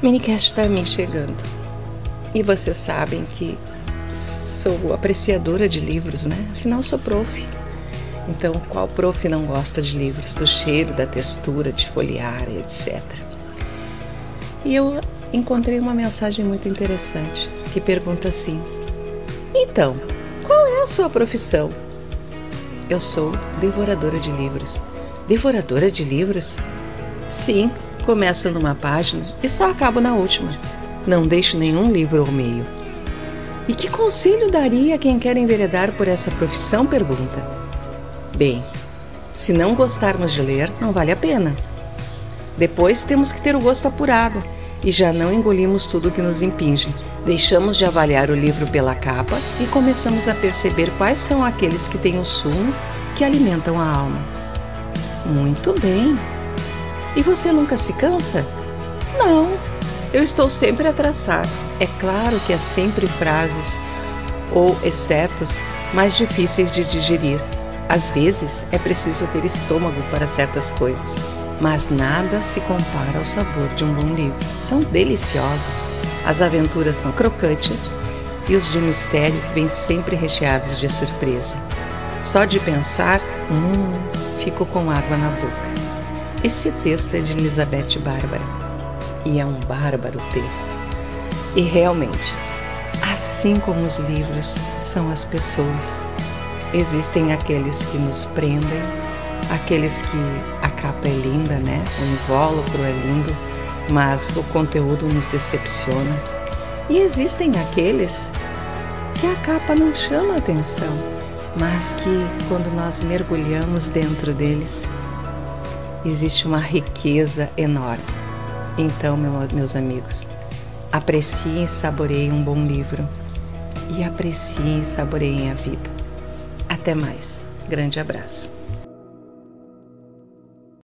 Minicast está me chegando. E vocês sabem que sou apreciadora de livros, né? Afinal, sou prof. Então, qual prof não gosta de livros, do cheiro, da textura, de folhear, etc. E eu encontrei uma mensagem muito interessante que pergunta assim: Então, qual é a sua profissão? Eu sou devoradora de livros. Devoradora de livros? Sim, Começo numa página e só acabo na última. Não deixo nenhum livro ao meio. E que conselho daria a quem quer enveredar por essa profissão? Pergunta. Bem, se não gostarmos de ler, não vale a pena. Depois temos que ter o gosto apurado e já não engolimos tudo que nos impinge. Deixamos de avaliar o livro pela capa e começamos a perceber quais são aqueles que têm o sumo que alimentam a alma. Muito bem, e você nunca se cansa? Não, eu estou sempre a traçar. É claro que há sempre frases ou excertos mais difíceis de digerir. Às vezes é preciso ter estômago para certas coisas, mas nada se compara ao sabor de um bom livro. São deliciosos, as aventuras são crocantes e os de mistério vêm sempre recheados de surpresa. Só de pensar, hum, fico com água na boca. Esse texto é de Elizabeth Bárbara e é um bárbaro texto. E realmente, assim como os livros, são as pessoas. Existem aqueles que nos prendem, aqueles que a capa é linda, né? O invólucro é lindo, mas o conteúdo nos decepciona. E existem aqueles que a capa não chama atenção, mas que quando nós mergulhamos dentro deles, existe uma riqueza enorme. Então, meus amigos, apreciem e saboreiem um bom livro e apreciem e saboreiem a vida. Até mais. Grande abraço.